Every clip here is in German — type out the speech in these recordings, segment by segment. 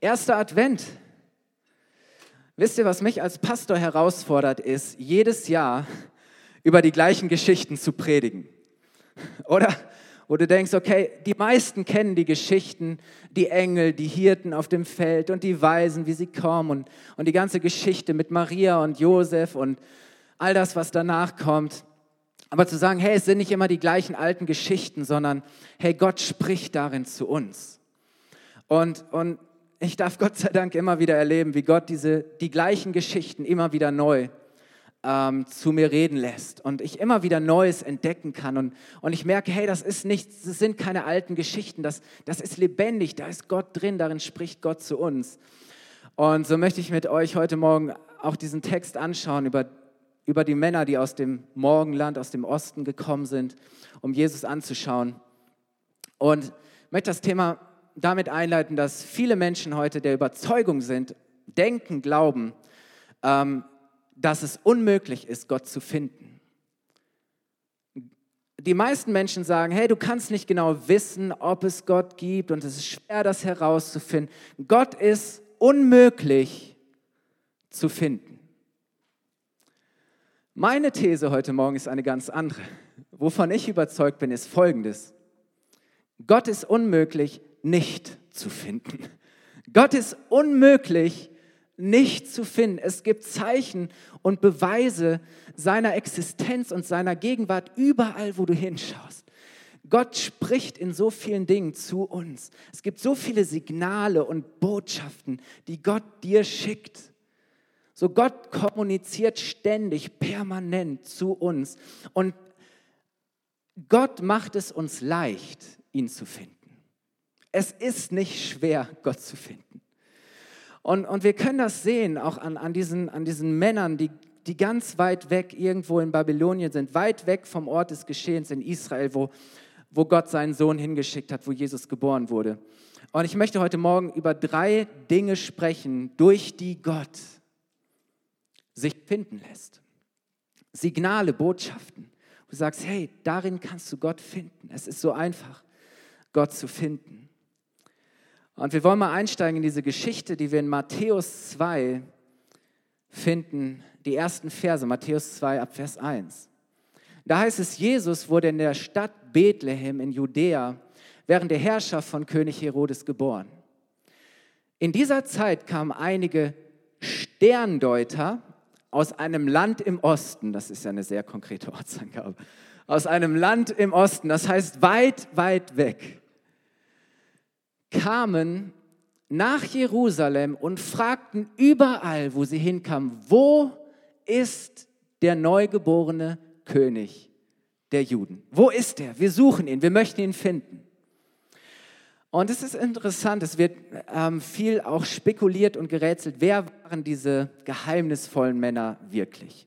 Erster Advent. Wisst ihr, was mich als Pastor herausfordert, ist, jedes Jahr über die gleichen Geschichten zu predigen. Oder? Wo du denkst, okay, die meisten kennen die Geschichten, die Engel, die Hirten auf dem Feld und die Weisen, wie sie kommen und, und die ganze Geschichte mit Maria und Josef und all das, was danach kommt. Aber zu sagen, hey, es sind nicht immer die gleichen alten Geschichten, sondern hey, Gott spricht darin zu uns. Und, und ich darf Gott sei Dank immer wieder erleben, wie Gott diese, die gleichen Geschichten immer wieder neu ähm, zu mir reden lässt und ich immer wieder Neues entdecken kann. Und, und ich merke, hey, das ist nicht, das sind keine alten Geschichten, das, das ist lebendig, da ist Gott drin, darin spricht Gott zu uns. Und so möchte ich mit euch heute Morgen auch diesen Text anschauen über, über die Männer, die aus dem Morgenland, aus dem Osten gekommen sind, um Jesus anzuschauen. Und möchte das Thema damit einleiten, dass viele Menschen heute der Überzeugung sind, denken, glauben, ähm, dass es unmöglich ist, Gott zu finden. Die meisten Menschen sagen, hey, du kannst nicht genau wissen, ob es Gott gibt und es ist schwer, das herauszufinden. Gott ist unmöglich zu finden. Meine These heute Morgen ist eine ganz andere. Wovon ich überzeugt bin, ist folgendes. Gott ist unmöglich nicht zu finden. Gott ist unmöglich nicht zu finden. Es gibt Zeichen und Beweise seiner Existenz und seiner Gegenwart überall, wo du hinschaust. Gott spricht in so vielen Dingen zu uns. Es gibt so viele Signale und Botschaften, die Gott dir schickt. So Gott kommuniziert ständig, permanent zu uns. Und Gott macht es uns leicht, ihn zu finden. Es ist nicht schwer, Gott zu finden. Und, und wir können das sehen, auch an, an, diesen, an diesen Männern, die, die ganz weit weg irgendwo in Babylonien sind, weit weg vom Ort des Geschehens in Israel, wo, wo Gott seinen Sohn hingeschickt hat, wo Jesus geboren wurde. Und ich möchte heute Morgen über drei Dinge sprechen, durch die Gott sich finden lässt. Signale, Botschaften. Du sagst, hey, darin kannst du Gott finden. Es ist so einfach, Gott zu finden. Und wir wollen mal einsteigen in diese Geschichte, die wir in Matthäus 2 finden, die ersten Verse, Matthäus 2 ab Vers 1. Da heißt es, Jesus wurde in der Stadt Bethlehem in Judäa während der Herrschaft von König Herodes geboren. In dieser Zeit kamen einige Sterndeuter aus einem Land im Osten, das ist ja eine sehr konkrete Ortsangabe, aus einem Land im Osten, das heißt weit, weit weg kamen nach Jerusalem und fragten überall, wo sie hinkamen, wo ist der neugeborene König der Juden? Wo ist er? Wir suchen ihn, wir möchten ihn finden. Und es ist interessant, es wird ähm, viel auch spekuliert und gerätselt, wer waren diese geheimnisvollen Männer wirklich?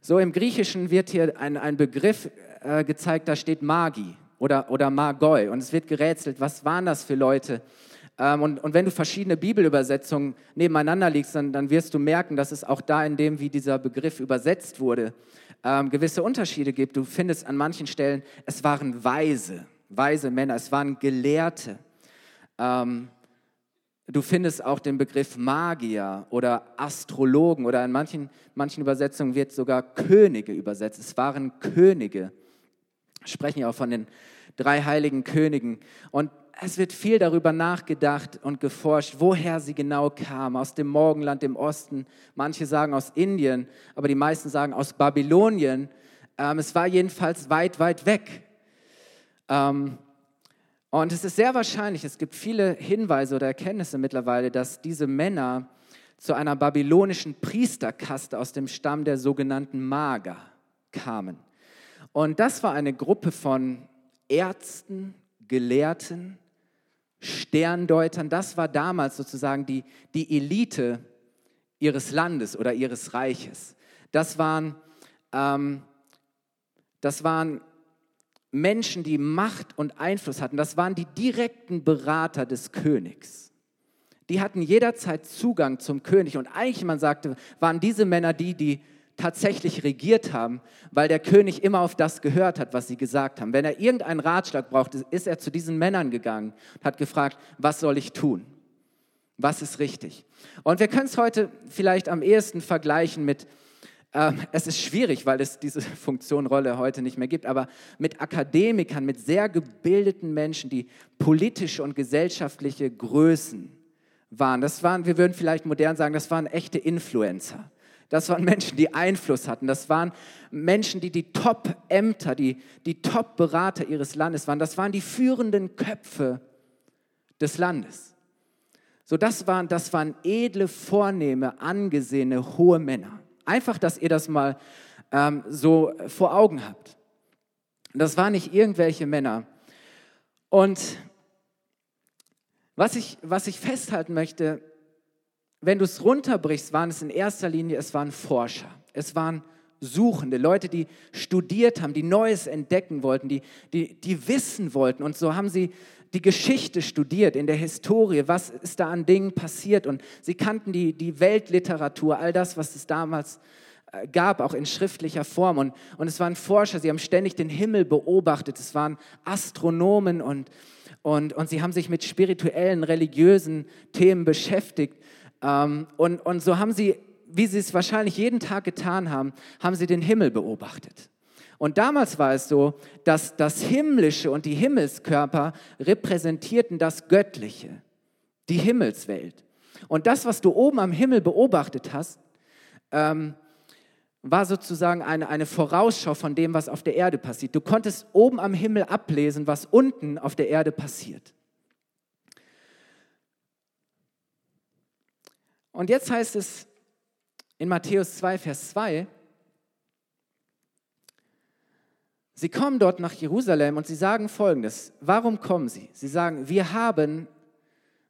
So im Griechischen wird hier ein, ein Begriff äh, gezeigt, da steht Magi oder, oder Magoi. Und es wird gerätselt, was waren das für Leute? Ähm, und, und wenn du verschiedene Bibelübersetzungen nebeneinander liegst, dann, dann wirst du merken, dass es auch da in dem, wie dieser Begriff übersetzt wurde, ähm, gewisse Unterschiede gibt. Du findest an manchen Stellen, es waren Weise, weise Männer, es waren Gelehrte. Ähm, du findest auch den Begriff Magier oder Astrologen oder in manchen, manchen Übersetzungen wird sogar Könige übersetzt. Es waren Könige sprechen ja auch von den drei heiligen Königen. Und es wird viel darüber nachgedacht und geforscht, woher sie genau kamen. Aus dem Morgenland im Osten. Manche sagen aus Indien, aber die meisten sagen aus Babylonien. Ähm, es war jedenfalls weit, weit weg. Ähm, und es ist sehr wahrscheinlich, es gibt viele Hinweise oder Erkenntnisse mittlerweile, dass diese Männer zu einer babylonischen Priesterkaste aus dem Stamm der sogenannten Mager kamen. Und das war eine Gruppe von Ärzten, Gelehrten, Sterndeutern. Das war damals sozusagen die, die Elite ihres Landes oder ihres Reiches. Das waren, ähm, das waren Menschen, die Macht und Einfluss hatten. Das waren die direkten Berater des Königs. Die hatten jederzeit Zugang zum König. Und eigentlich, man sagte, waren diese Männer die, die tatsächlich regiert haben, weil der König immer auf das gehört hat, was sie gesagt haben. Wenn er irgendeinen Ratschlag brauchte, ist er zu diesen Männern gegangen und hat gefragt, was soll ich tun? Was ist richtig? Und wir können es heute vielleicht am ehesten vergleichen mit, äh, es ist schwierig, weil es diese Funktionrolle heute nicht mehr gibt, aber mit Akademikern, mit sehr gebildeten Menschen, die politische und gesellschaftliche Größen waren. Das waren, wir würden vielleicht modern sagen, das waren echte Influencer. Das waren Menschen, die Einfluss hatten. Das waren Menschen, die die Top-Ämter, die, die Top-Berater ihres Landes waren. Das waren die führenden Köpfe des Landes. So, das waren, das waren edle, vornehme, angesehene, hohe Männer. Einfach, dass ihr das mal ähm, so vor Augen habt. Das waren nicht irgendwelche Männer. Und was ich, was ich festhalten möchte, wenn du es runterbrichst, waren es in erster Linie, es waren Forscher, es waren Suchende, Leute, die studiert haben, die Neues entdecken wollten, die, die, die wissen wollten. Und so haben sie die Geschichte studiert, in der Historie, was ist da an Dingen passiert. Und sie kannten die, die Weltliteratur, all das, was es damals äh, gab, auch in schriftlicher Form. Und, und es waren Forscher, sie haben ständig den Himmel beobachtet, es waren Astronomen und, und, und sie haben sich mit spirituellen, religiösen Themen beschäftigt. Ähm, und, und so haben sie, wie sie es wahrscheinlich jeden Tag getan haben, haben sie den Himmel beobachtet. Und damals war es so, dass das Himmlische und die Himmelskörper repräsentierten das Göttliche, die Himmelswelt. Und das, was du oben am Himmel beobachtet hast, ähm, war sozusagen eine, eine Vorausschau von dem, was auf der Erde passiert. Du konntest oben am Himmel ablesen, was unten auf der Erde passiert. Und jetzt heißt es in Matthäus 2, Vers 2, Sie kommen dort nach Jerusalem und sie sagen folgendes. Warum kommen sie? Sie sagen, wir haben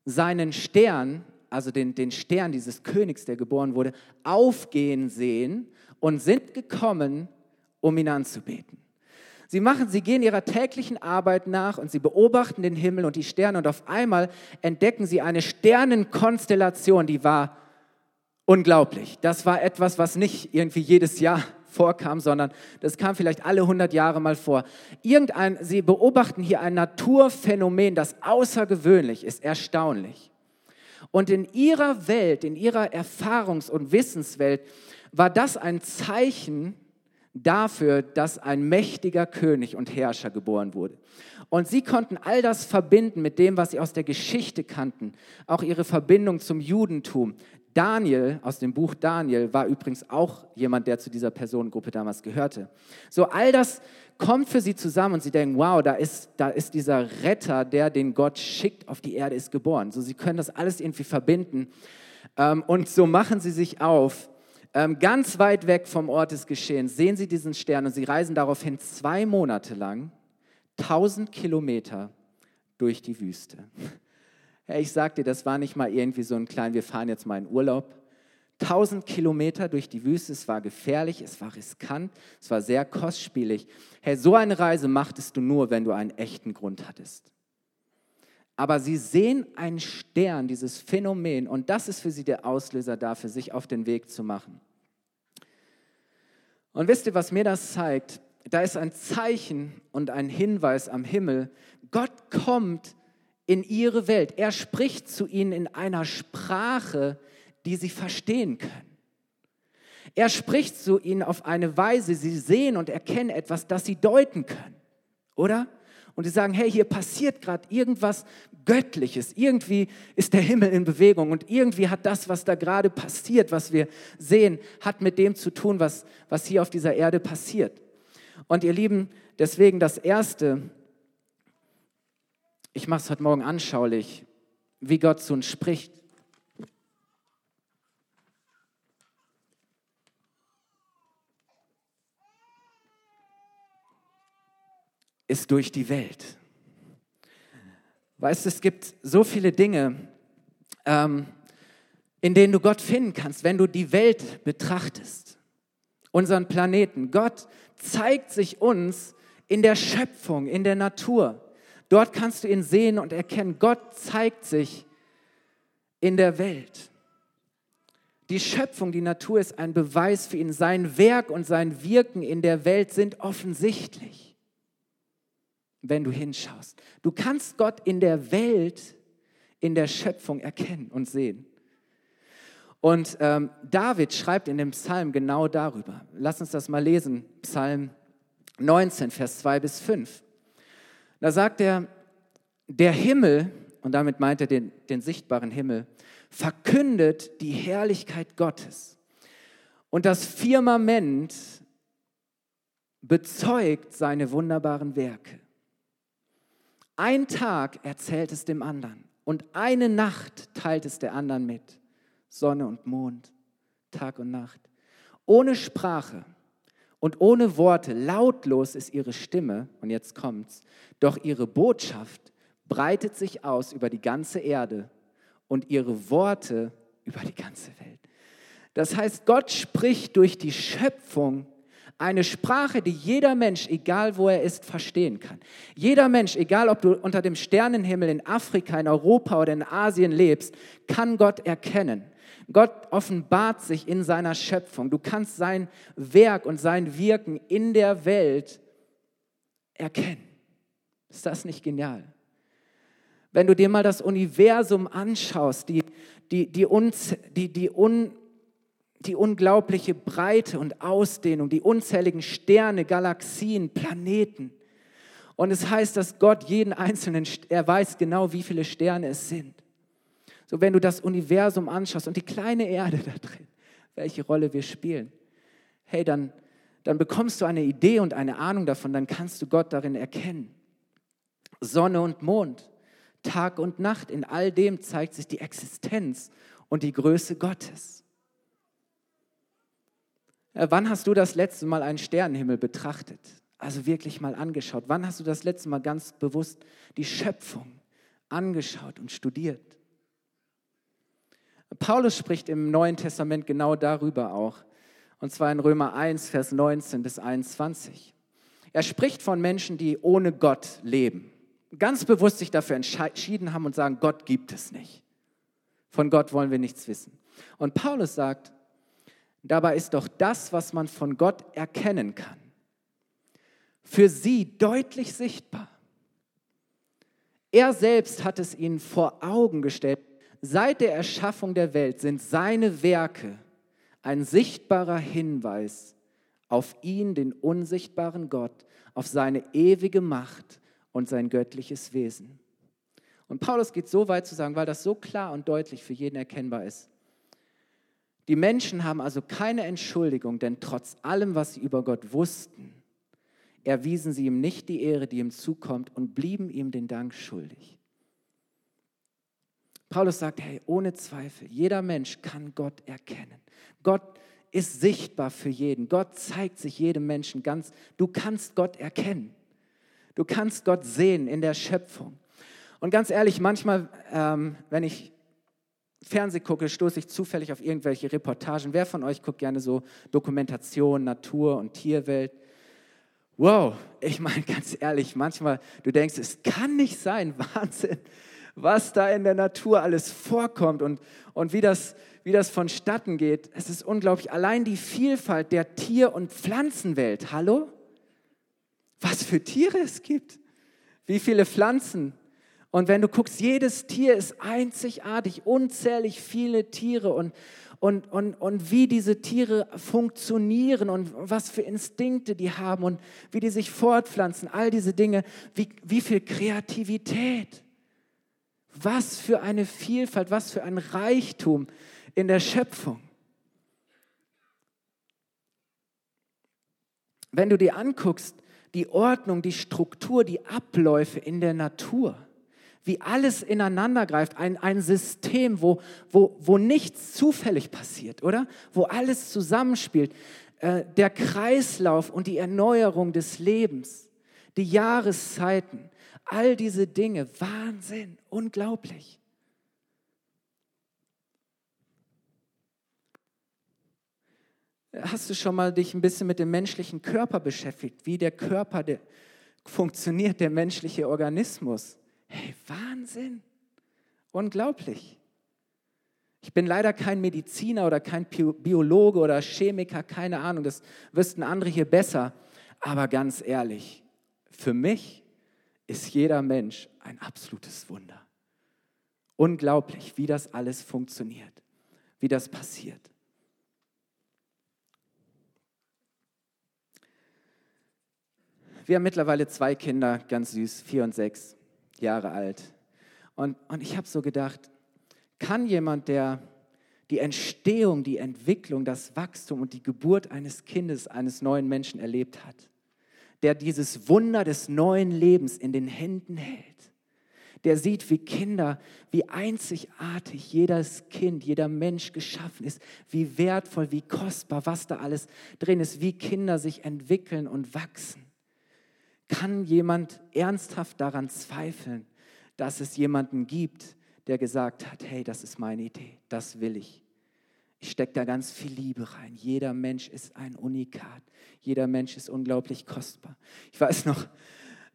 seinen Stern, also den, den Stern dieses Königs, der geboren wurde, aufgehen sehen und sind gekommen, um ihn anzubeten. Sie machen, sie gehen ihrer täglichen Arbeit nach und sie beobachten den Himmel und die Sterne und auf einmal entdecken sie eine Sternenkonstellation, die war unglaublich. Das war etwas, was nicht irgendwie jedes Jahr vorkam, sondern das kam vielleicht alle 100 Jahre mal vor. Irgendein, sie beobachten hier ein Naturphänomen, das außergewöhnlich ist, erstaunlich. Und in ihrer Welt, in ihrer Erfahrungs- und Wissenswelt, war das ein Zeichen dafür, dass ein mächtiger König und Herrscher geboren wurde. Und sie konnten all das verbinden mit dem, was sie aus der Geschichte kannten, auch ihre Verbindung zum Judentum, Daniel aus dem Buch Daniel war übrigens auch jemand, der zu dieser Personengruppe damals gehörte. So all das kommt für sie zusammen und sie denken, wow, da ist, da ist dieser Retter, der den Gott schickt auf die Erde, ist geboren. So sie können das alles irgendwie verbinden ähm, und so machen sie sich auf. Ähm, ganz weit weg vom Ort des Geschehens sehen sie diesen Stern und sie reisen daraufhin zwei Monate lang 1000 Kilometer durch die Wüste. Ich sag dir, das war nicht mal irgendwie so ein klein, wir fahren jetzt mal in Urlaub. 1000 Kilometer durch die Wüste, es war gefährlich, es war riskant, es war sehr kostspielig. Hey, so eine Reise machtest du nur, wenn du einen echten Grund hattest. Aber sie sehen einen Stern, dieses Phänomen, und das ist für sie der Auslöser dafür, sich auf den Weg zu machen. Und wisst ihr, was mir das zeigt? Da ist ein Zeichen und ein Hinweis am Himmel. Gott kommt in ihre Welt. Er spricht zu ihnen in einer Sprache, die sie verstehen können. Er spricht zu ihnen auf eine Weise, sie sehen und erkennen etwas, das sie deuten können. Oder? Und sie sagen, hey, hier passiert gerade irgendwas Göttliches. Irgendwie ist der Himmel in Bewegung und irgendwie hat das, was da gerade passiert, was wir sehen, hat mit dem zu tun, was, was hier auf dieser Erde passiert. Und ihr Lieben, deswegen das Erste, ich mache es heute Morgen anschaulich, wie Gott zu uns spricht. Ist durch die Welt. Weißt du, es gibt so viele Dinge, ähm, in denen du Gott finden kannst, wenn du die Welt betrachtest, unseren Planeten. Gott zeigt sich uns in der Schöpfung, in der Natur. Dort kannst du ihn sehen und erkennen. Gott zeigt sich in der Welt. Die Schöpfung, die Natur ist ein Beweis für ihn. Sein Werk und sein Wirken in der Welt sind offensichtlich, wenn du hinschaust. Du kannst Gott in der Welt, in der Schöpfung erkennen und sehen. Und ähm, David schreibt in dem Psalm genau darüber. Lass uns das mal lesen. Psalm 19, Vers 2 bis 5. Da sagt er, der Himmel, und damit meint er den, den sichtbaren Himmel, verkündet die Herrlichkeit Gottes. Und das Firmament bezeugt seine wunderbaren Werke. Ein Tag erzählt es dem anderen und eine Nacht teilt es der anderen mit. Sonne und Mond, Tag und Nacht. Ohne Sprache und ohne Worte, lautlos ist ihre Stimme, und jetzt kommt's, doch ihre Botschaft breitet sich aus über die ganze Erde und ihre Worte über die ganze Welt. Das heißt, Gott spricht durch die Schöpfung eine Sprache, die jeder Mensch, egal wo er ist, verstehen kann. Jeder Mensch, egal ob du unter dem Sternenhimmel in Afrika, in Europa oder in Asien lebst, kann Gott erkennen. Gott offenbart sich in seiner Schöpfung. Du kannst sein Werk und sein Wirken in der Welt erkennen. Ist das nicht genial? Wenn du dir mal das Universum anschaust, die, die, die, uns, die, die un, die unglaubliche Breite und Ausdehnung, die unzähligen Sterne, Galaxien, Planeten. Und es heißt, dass Gott jeden einzelnen, er weiß genau, wie viele Sterne es sind. So, wenn du das Universum anschaust und die kleine Erde da drin, welche Rolle wir spielen, hey, dann, dann bekommst du eine Idee und eine Ahnung davon, dann kannst du Gott darin erkennen. Sonne und Mond, Tag und Nacht, in all dem zeigt sich die Existenz und die Größe Gottes. Äh, wann hast du das letzte Mal einen Sternenhimmel betrachtet? Also wirklich mal angeschaut. Wann hast du das letzte Mal ganz bewusst die Schöpfung angeschaut und studiert? Paulus spricht im Neuen Testament genau darüber auch. Und zwar in Römer 1, Vers 19 bis 21. Er spricht von Menschen, die ohne Gott leben. Ganz bewusst sich dafür entschieden haben und sagen, Gott gibt es nicht. Von Gott wollen wir nichts wissen. Und Paulus sagt, Dabei ist doch das, was man von Gott erkennen kann, für sie deutlich sichtbar. Er selbst hat es ihnen vor Augen gestellt. Seit der Erschaffung der Welt sind seine Werke ein sichtbarer Hinweis auf ihn, den unsichtbaren Gott, auf seine ewige Macht und sein göttliches Wesen. Und Paulus geht so weit zu sagen, weil das so klar und deutlich für jeden erkennbar ist. Die Menschen haben also keine Entschuldigung, denn trotz allem, was sie über Gott wussten, erwiesen sie ihm nicht die Ehre, die ihm zukommt und blieben ihm den Dank schuldig. Paulus sagt, hey, ohne Zweifel, jeder Mensch kann Gott erkennen. Gott ist sichtbar für jeden. Gott zeigt sich jedem Menschen ganz. Du kannst Gott erkennen. Du kannst Gott sehen in der Schöpfung. Und ganz ehrlich, manchmal, ähm, wenn ich Fernseh gucke, stoße ich zufällig auf irgendwelche Reportagen. Wer von euch guckt gerne so Dokumentation, Natur und Tierwelt? Wow, ich meine ganz ehrlich, manchmal du denkst, es kann nicht sein, Wahnsinn, was da in der Natur alles vorkommt und, und wie, das, wie das vonstatten geht. Es ist unglaublich. Allein die Vielfalt der Tier- und Pflanzenwelt. Hallo? Was für Tiere es gibt. Wie viele Pflanzen, und wenn du guckst, jedes Tier ist einzigartig, unzählig viele Tiere und, und, und, und wie diese Tiere funktionieren und was für Instinkte die haben und wie die sich fortpflanzen, all diese Dinge, wie, wie viel Kreativität, was für eine Vielfalt, was für ein Reichtum in der Schöpfung. Wenn du dir anguckst, die Ordnung, die Struktur, die Abläufe in der Natur, wie alles ineinander greift, ein, ein System, wo, wo, wo nichts zufällig passiert, oder? Wo alles zusammenspielt. Äh, der Kreislauf und die Erneuerung des Lebens, die Jahreszeiten, all diese Dinge, Wahnsinn, unglaublich. Hast du schon mal dich ein bisschen mit dem menschlichen Körper beschäftigt, wie der Körper der, funktioniert, der menschliche Organismus? Hey, Wahnsinn. Unglaublich. Ich bin leider kein Mediziner oder kein Biologe oder Chemiker, keine Ahnung, das wüssten andere hier besser. Aber ganz ehrlich, für mich ist jeder Mensch ein absolutes Wunder. Unglaublich, wie das alles funktioniert, wie das passiert. Wir haben mittlerweile zwei Kinder, ganz süß, vier und sechs Jahre alt. Und, und ich habe so gedacht, kann jemand, der die Entstehung, die Entwicklung, das Wachstum und die Geburt eines Kindes, eines neuen Menschen erlebt hat, der dieses Wunder des neuen Lebens in den Händen hält, der sieht, wie Kinder, wie einzigartig jedes Kind, jeder Mensch geschaffen ist, wie wertvoll, wie kostbar, was da alles drin ist, wie Kinder sich entwickeln und wachsen. Kann jemand ernsthaft daran zweifeln, dass es jemanden gibt, der gesagt hat, hey, das ist meine Idee, das will ich. Ich stecke da ganz viel Liebe rein. Jeder Mensch ist ein Unikat. Jeder Mensch ist unglaublich kostbar. Ich weiß noch,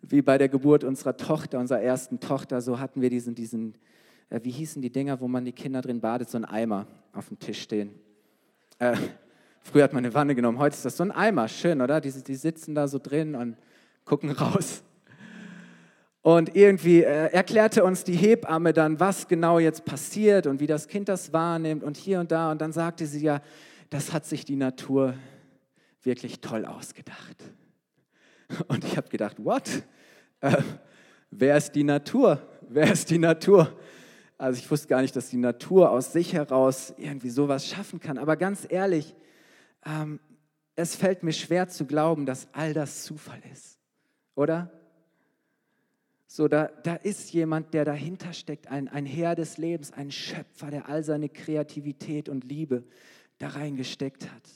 wie bei der Geburt unserer Tochter, unserer ersten Tochter, so hatten wir diesen, diesen äh, wie hießen die Dinger, wo man die Kinder drin badet, so ein Eimer auf dem Tisch stehen. Äh, früher hat man eine Wanne genommen, heute ist das so ein Eimer, schön, oder? Die, die sitzen da so drin und gucken raus. Und irgendwie äh, erklärte uns die Hebamme dann, was genau jetzt passiert und wie das Kind das wahrnimmt und hier und da. Und dann sagte sie ja, das hat sich die Natur wirklich toll ausgedacht. Und ich habe gedacht, what? Äh, wer ist die Natur? Wer ist die Natur? Also ich wusste gar nicht, dass die Natur aus sich heraus irgendwie sowas schaffen kann. Aber ganz ehrlich, ähm, es fällt mir schwer zu glauben, dass all das Zufall ist. Oder? So, da, da ist jemand, der dahinter steckt, ein, ein Herr des Lebens, ein Schöpfer, der all seine Kreativität und Liebe da reingesteckt hat.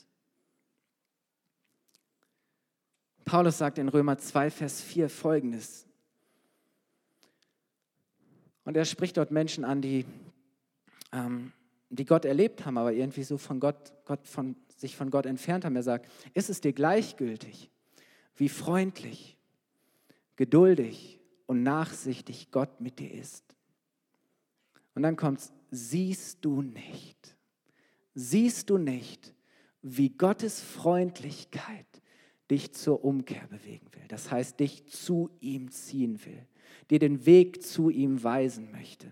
Paulus sagt in Römer 2, Vers 4 folgendes. Und er spricht dort Menschen an, die, ähm, die Gott erlebt haben, aber irgendwie so von Gott, Gott von, sich von Gott entfernt haben. Er sagt, ist es dir gleichgültig, wie freundlich, geduldig, und nachsichtig Gott mit dir ist. Und dann kommt es, siehst du nicht, siehst du nicht, wie Gottes Freundlichkeit dich zur Umkehr bewegen will. Das heißt, dich zu ihm ziehen will, dir den Weg zu ihm weisen möchte.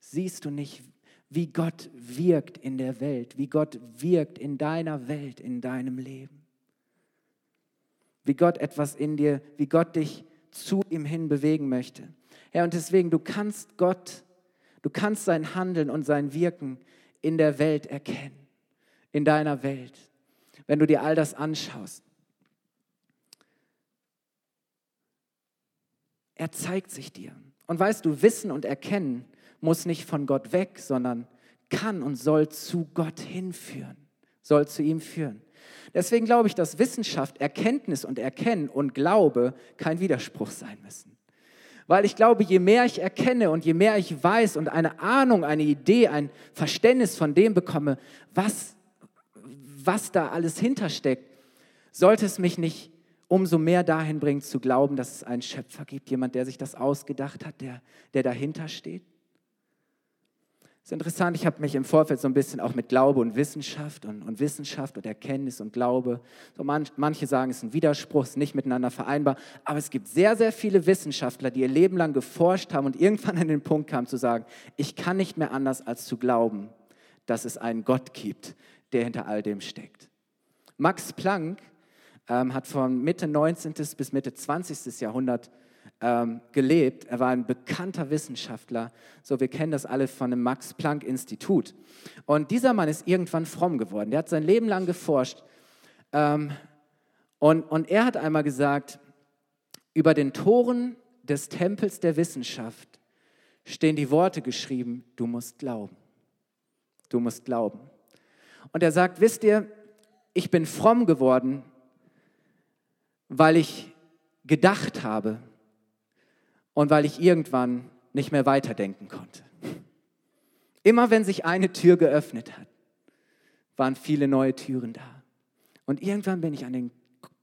Siehst du nicht, wie Gott wirkt in der Welt, wie Gott wirkt in deiner Welt, in deinem Leben? Wie Gott etwas in dir, wie Gott dich zu ihm hin bewegen möchte. Herr, und deswegen, du kannst Gott, du kannst sein Handeln und sein Wirken in der Welt erkennen, in deiner Welt, wenn du dir all das anschaust. Er zeigt sich dir. Und weißt du, Wissen und Erkennen muss nicht von Gott weg, sondern kann und soll zu Gott hinführen, soll zu ihm führen. Deswegen glaube ich, dass Wissenschaft, Erkenntnis und Erkennen und Glaube kein Widerspruch sein müssen. Weil ich glaube, je mehr ich erkenne und je mehr ich weiß und eine Ahnung, eine Idee, ein Verständnis von dem bekomme, was, was da alles hintersteckt, sollte es mich nicht umso mehr dahin bringen zu glauben, dass es einen Schöpfer gibt, jemand, der sich das ausgedacht hat, der, der dahinter steht. Ist interessant, ich habe mich im Vorfeld so ein bisschen auch mit Glaube und Wissenschaft und, und Wissenschaft und Erkenntnis und Glaube, so man, manche sagen, es ist ein Widerspruch, es ist nicht miteinander vereinbar, aber es gibt sehr, sehr viele Wissenschaftler, die ihr Leben lang geforscht haben und irgendwann an den Punkt kamen zu sagen, ich kann nicht mehr anders als zu glauben, dass es einen Gott gibt, der hinter all dem steckt. Max Planck ähm, hat von Mitte 19. bis Mitte 20. Jahrhundert ähm, gelebt. Er war ein bekannter Wissenschaftler. So, wir kennen das alle von dem Max-Planck-Institut. Und dieser Mann ist irgendwann fromm geworden. Der hat sein Leben lang geforscht. Ähm, und, und er hat einmal gesagt, über den Toren des Tempels der Wissenschaft stehen die Worte geschrieben, du musst glauben. Du musst glauben. Und er sagt, wisst ihr, ich bin fromm geworden, weil ich gedacht habe, und weil ich irgendwann nicht mehr weiterdenken konnte. Immer wenn sich eine Tür geöffnet hat, waren viele neue Türen da. Und irgendwann bin ich an den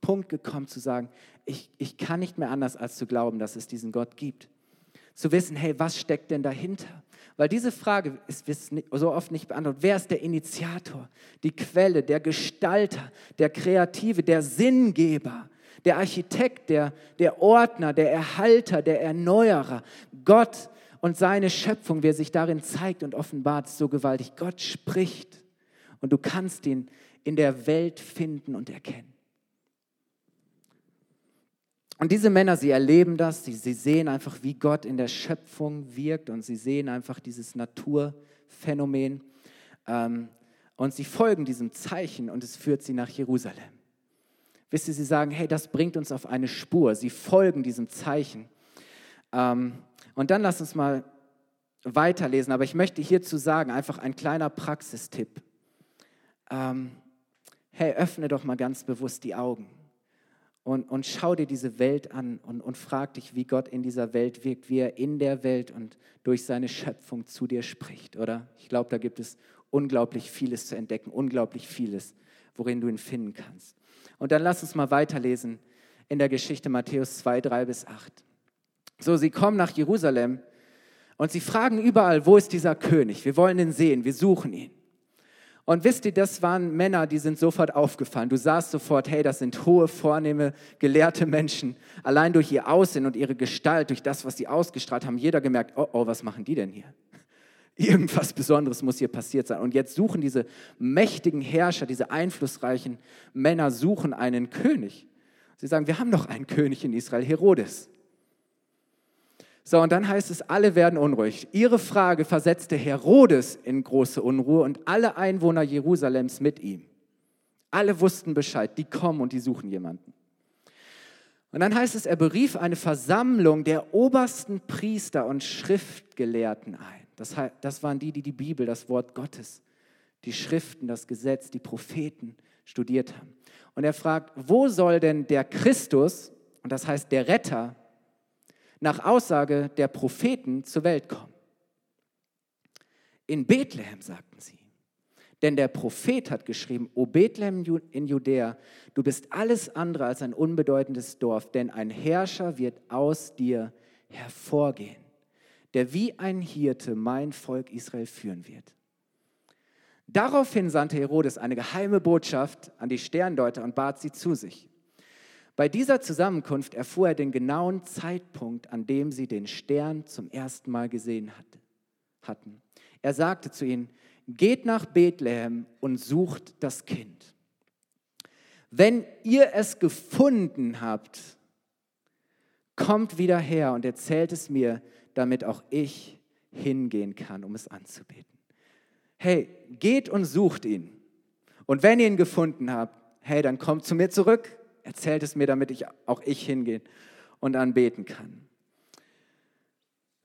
Punkt gekommen zu sagen, ich, ich kann nicht mehr anders als zu glauben, dass es diesen Gott gibt. Zu wissen, hey, was steckt denn dahinter? Weil diese Frage ist so oft nicht beantwortet. Wer ist der Initiator, die Quelle, der Gestalter, der Kreative, der Sinngeber? Der Architekt, der, der Ordner, der Erhalter, der Erneuerer, Gott und seine Schöpfung, wie er sich darin zeigt und offenbart, ist so gewaltig. Gott spricht und du kannst ihn in der Welt finden und erkennen. Und diese Männer, sie erleben das, sie, sie sehen einfach, wie Gott in der Schöpfung wirkt und sie sehen einfach dieses Naturphänomen. Ähm, und sie folgen diesem Zeichen und es führt sie nach Jerusalem. Wisst ihr, sie sagen, hey, das bringt uns auf eine Spur. Sie folgen diesem Zeichen. Ähm, und dann lass uns mal weiterlesen. Aber ich möchte hierzu sagen, einfach ein kleiner Praxistipp. Ähm, hey, öffne doch mal ganz bewusst die Augen und, und schau dir diese Welt an und, und frag dich, wie Gott in dieser Welt wirkt, wie er in der Welt und durch seine Schöpfung zu dir spricht, oder? Ich glaube, da gibt es unglaublich vieles zu entdecken, unglaublich vieles, worin du ihn finden kannst. Und dann lass uns mal weiterlesen in der Geschichte Matthäus 2, 3 bis 8. So, sie kommen nach Jerusalem und sie fragen überall, wo ist dieser König? Wir wollen ihn sehen, wir suchen ihn. Und wisst ihr, das waren Männer, die sind sofort aufgefallen. Du sahst sofort, hey, das sind hohe, vornehme, gelehrte Menschen. Allein durch ihr Aussehen und ihre Gestalt, durch das, was sie ausgestrahlt haben, jeder gemerkt, oh, oh, was machen die denn hier? Irgendwas Besonderes muss hier passiert sein. Und jetzt suchen diese mächtigen Herrscher, diese einflussreichen Männer, suchen einen König. Sie sagen, wir haben doch einen König in Israel, Herodes. So, und dann heißt es, alle werden unruhig. Ihre Frage versetzte Herodes in große Unruhe und alle Einwohner Jerusalems mit ihm. Alle wussten Bescheid, die kommen und die suchen jemanden. Und dann heißt es, er berief eine Versammlung der obersten Priester und Schriftgelehrten ein. Das, das waren die, die die Bibel, das Wort Gottes, die Schriften, das Gesetz, die Propheten studiert haben. Und er fragt, wo soll denn der Christus, und das heißt der Retter, nach Aussage der Propheten zur Welt kommen. In Bethlehem, sagten sie. Denn der Prophet hat geschrieben, O Bethlehem in Judäa, du bist alles andere als ein unbedeutendes Dorf, denn ein Herrscher wird aus dir hervorgehen, der wie ein Hirte mein Volk Israel führen wird. Daraufhin sandte Herodes eine geheime Botschaft an die Sterndeuter und bat sie zu sich. Bei dieser Zusammenkunft erfuhr er den genauen Zeitpunkt, an dem sie den Stern zum ersten Mal gesehen hatten. Er sagte zu ihnen, geht nach Bethlehem und sucht das Kind. Wenn ihr es gefunden habt, kommt wieder her und erzählt es mir, damit auch ich hingehen kann, um es anzubeten. Hey, geht und sucht ihn. Und wenn ihr ihn gefunden habt, hey, dann kommt zu mir zurück erzählt es mir, damit ich auch ich hingehen und anbeten kann.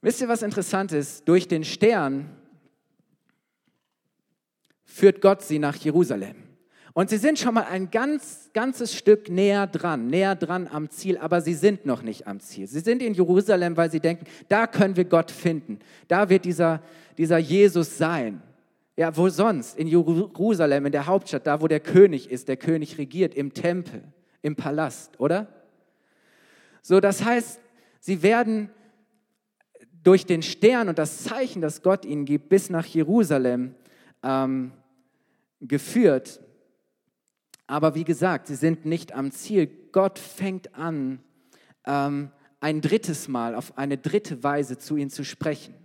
Wisst ihr, was interessant ist? Durch den Stern führt Gott sie nach Jerusalem. Und sie sind schon mal ein ganz, ganzes Stück näher dran, näher dran am Ziel, aber sie sind noch nicht am Ziel. Sie sind in Jerusalem, weil sie denken, da können wir Gott finden. Da wird dieser, dieser Jesus sein. Ja, wo sonst? In Jerusalem, in der Hauptstadt, da wo der König ist, der König regiert, im Tempel im Palast, oder? So, das heißt, sie werden durch den Stern und das Zeichen, das Gott ihnen gibt, bis nach Jerusalem ähm, geführt. Aber wie gesagt, sie sind nicht am Ziel. Gott fängt an, ähm, ein drittes Mal auf eine dritte Weise zu ihnen zu sprechen.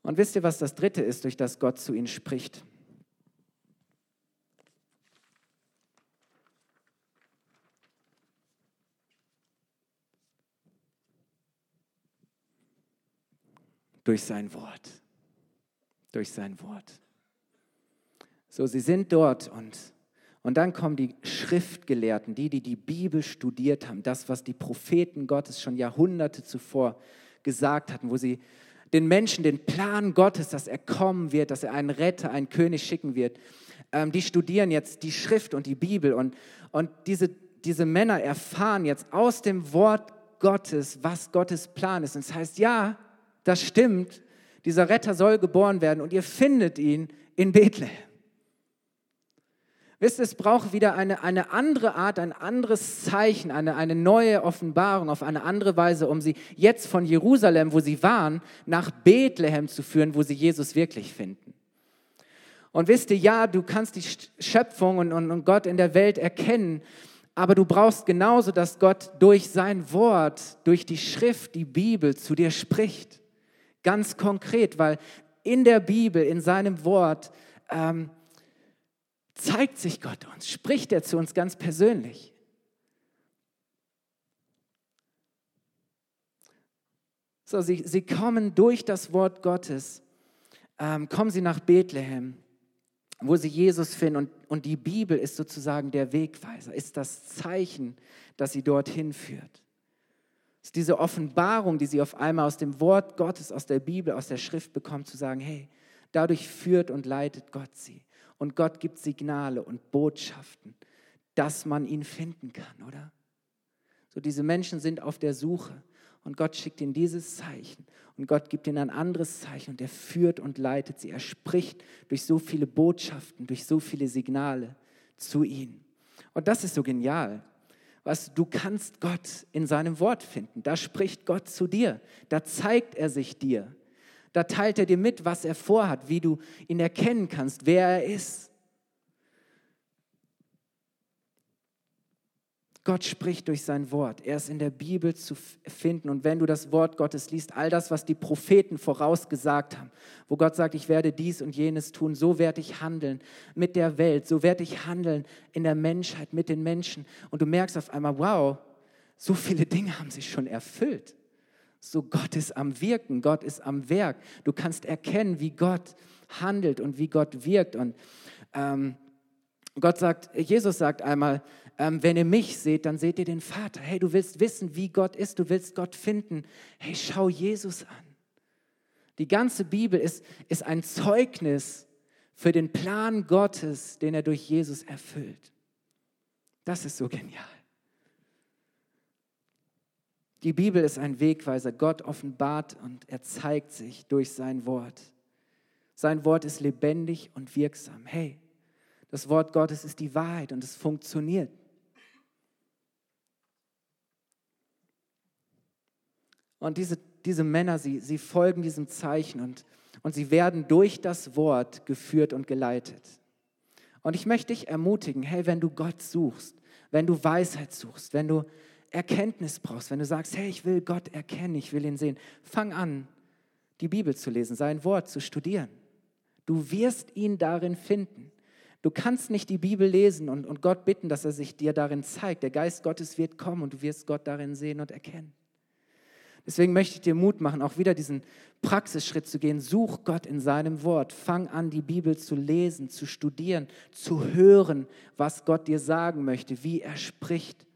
Und wisst ihr, was das Dritte ist, durch das Gott zu ihnen spricht? Durch sein Wort. Durch sein Wort. So, sie sind dort und, und dann kommen die Schriftgelehrten, die, die die Bibel studiert haben, das, was die Propheten Gottes schon Jahrhunderte zuvor gesagt hatten, wo sie den Menschen den Plan Gottes, dass er kommen wird, dass er einen Retter, einen König schicken wird. Ähm, die studieren jetzt die Schrift und die Bibel und, und diese, diese Männer erfahren jetzt aus dem Wort Gottes, was Gottes Plan ist. Und es das heißt, ja, das stimmt, dieser Retter soll geboren werden und ihr findet ihn in Bethlehem. Wisst ihr, es braucht wieder eine, eine andere Art, ein anderes Zeichen, eine, eine neue Offenbarung auf eine andere Weise, um sie jetzt von Jerusalem, wo sie waren, nach Bethlehem zu führen, wo sie Jesus wirklich finden. Und wisst ihr, ja, du kannst die Schöpfung und, und, und Gott in der Welt erkennen, aber du brauchst genauso, dass Gott durch sein Wort, durch die Schrift, die Bibel zu dir spricht. Ganz konkret, weil in der Bibel, in seinem Wort, ähm, zeigt sich Gott uns, spricht er zu uns ganz persönlich. So, sie, sie kommen durch das Wort Gottes, ähm, kommen sie nach Bethlehem wo sie Jesus finden. Und, und die Bibel ist sozusagen der Wegweiser, ist das Zeichen, das sie dorthin führt. Ist diese Offenbarung, die sie auf einmal aus dem Wort Gottes, aus der Bibel, aus der Schrift bekommt, zu sagen, hey, dadurch führt und leitet Gott sie. Und Gott gibt Signale und Botschaften, dass man ihn finden kann, oder? So diese Menschen sind auf der Suche und Gott schickt ihnen dieses Zeichen und Gott gibt ihnen ein anderes Zeichen und er führt und leitet sie. Er spricht durch so viele Botschaften, durch so viele Signale zu ihnen. Und das ist so genial. Was du kannst Gott in seinem Wort finden. Da spricht Gott zu dir. Da zeigt er sich dir. Da teilt er dir mit, was er vorhat, wie du ihn erkennen kannst, wer er ist. Gott spricht durch sein Wort. Er ist in der Bibel zu finden. Und wenn du das Wort Gottes liest, all das, was die Propheten vorausgesagt haben, wo Gott sagt, ich werde dies und jenes tun, so werde ich handeln mit der Welt, so werde ich handeln in der Menschheit, mit den Menschen. Und du merkst auf einmal, wow, so viele Dinge haben sich schon erfüllt. So Gott ist am Wirken, Gott ist am Werk. Du kannst erkennen, wie Gott handelt und wie Gott wirkt. Und ähm, Gott sagt, Jesus sagt einmal, ähm, wenn ihr mich seht, dann seht ihr den Vater. Hey, du willst wissen, wie Gott ist, du willst Gott finden. Hey, schau Jesus an. Die ganze Bibel ist, ist ein Zeugnis für den Plan Gottes, den er durch Jesus erfüllt. Das ist so genial. Die Bibel ist ein Wegweiser. Gott offenbart und er zeigt sich durch sein Wort. Sein Wort ist lebendig und wirksam. Hey, das Wort Gottes ist die Wahrheit und es funktioniert. Und diese, diese Männer, sie, sie folgen diesem Zeichen und, und sie werden durch das Wort geführt und geleitet. Und ich möchte dich ermutigen, hey, wenn du Gott suchst, wenn du Weisheit suchst, wenn du Erkenntnis brauchst, wenn du sagst, hey, ich will Gott erkennen, ich will ihn sehen, fang an, die Bibel zu lesen, sein Wort zu studieren. Du wirst ihn darin finden. Du kannst nicht die Bibel lesen und, und Gott bitten, dass er sich dir darin zeigt. Der Geist Gottes wird kommen und du wirst Gott darin sehen und erkennen. Deswegen möchte ich dir Mut machen, auch wieder diesen Praxisschritt zu gehen. Such Gott in seinem Wort. Fang an, die Bibel zu lesen, zu studieren, zu hören, was Gott dir sagen möchte, wie er spricht.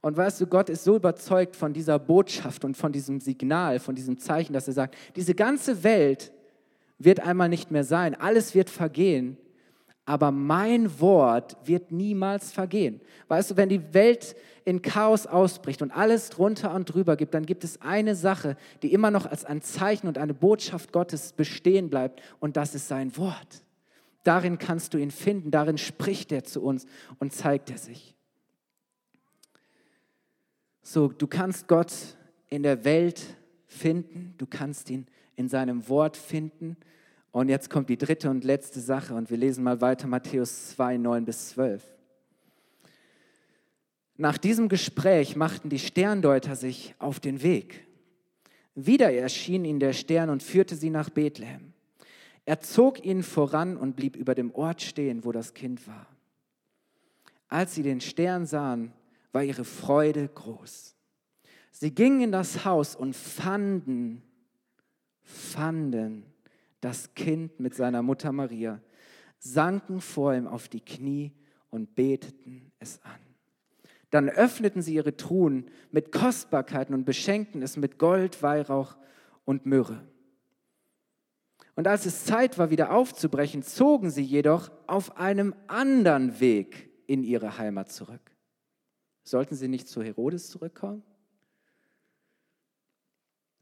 Und weißt du, Gott ist so überzeugt von dieser Botschaft und von diesem Signal, von diesem Zeichen, dass er sagt, diese ganze Welt wird einmal nicht mehr sein, alles wird vergehen, aber mein Wort wird niemals vergehen. Weißt du, wenn die Welt in Chaos ausbricht und alles drunter und drüber gibt, dann gibt es eine Sache, die immer noch als ein Zeichen und eine Botschaft Gottes bestehen bleibt und das ist sein Wort. Darin kannst du ihn finden, darin spricht er zu uns und zeigt er sich. So, du kannst Gott in der Welt finden, du kannst ihn in seinem Wort finden und jetzt kommt die dritte und letzte Sache und wir lesen mal weiter Matthäus 2, 9 bis 12. Nach diesem Gespräch machten die Sterndeuter sich auf den Weg. Wieder erschien ihnen der Stern und führte sie nach Bethlehem. Er zog ihnen voran und blieb über dem Ort stehen, wo das Kind war. Als sie den Stern sahen, war ihre Freude groß. Sie gingen in das Haus und fanden, fanden das Kind mit seiner Mutter Maria, sanken vor ihm auf die Knie und beteten es an. Dann öffneten sie ihre Truhen mit Kostbarkeiten und beschenkten es mit Gold, Weihrauch und Myrrhe. Und als es Zeit war, wieder aufzubrechen, zogen sie jedoch auf einem anderen Weg in ihre Heimat zurück. Sollten sie nicht zu Herodes zurückkommen?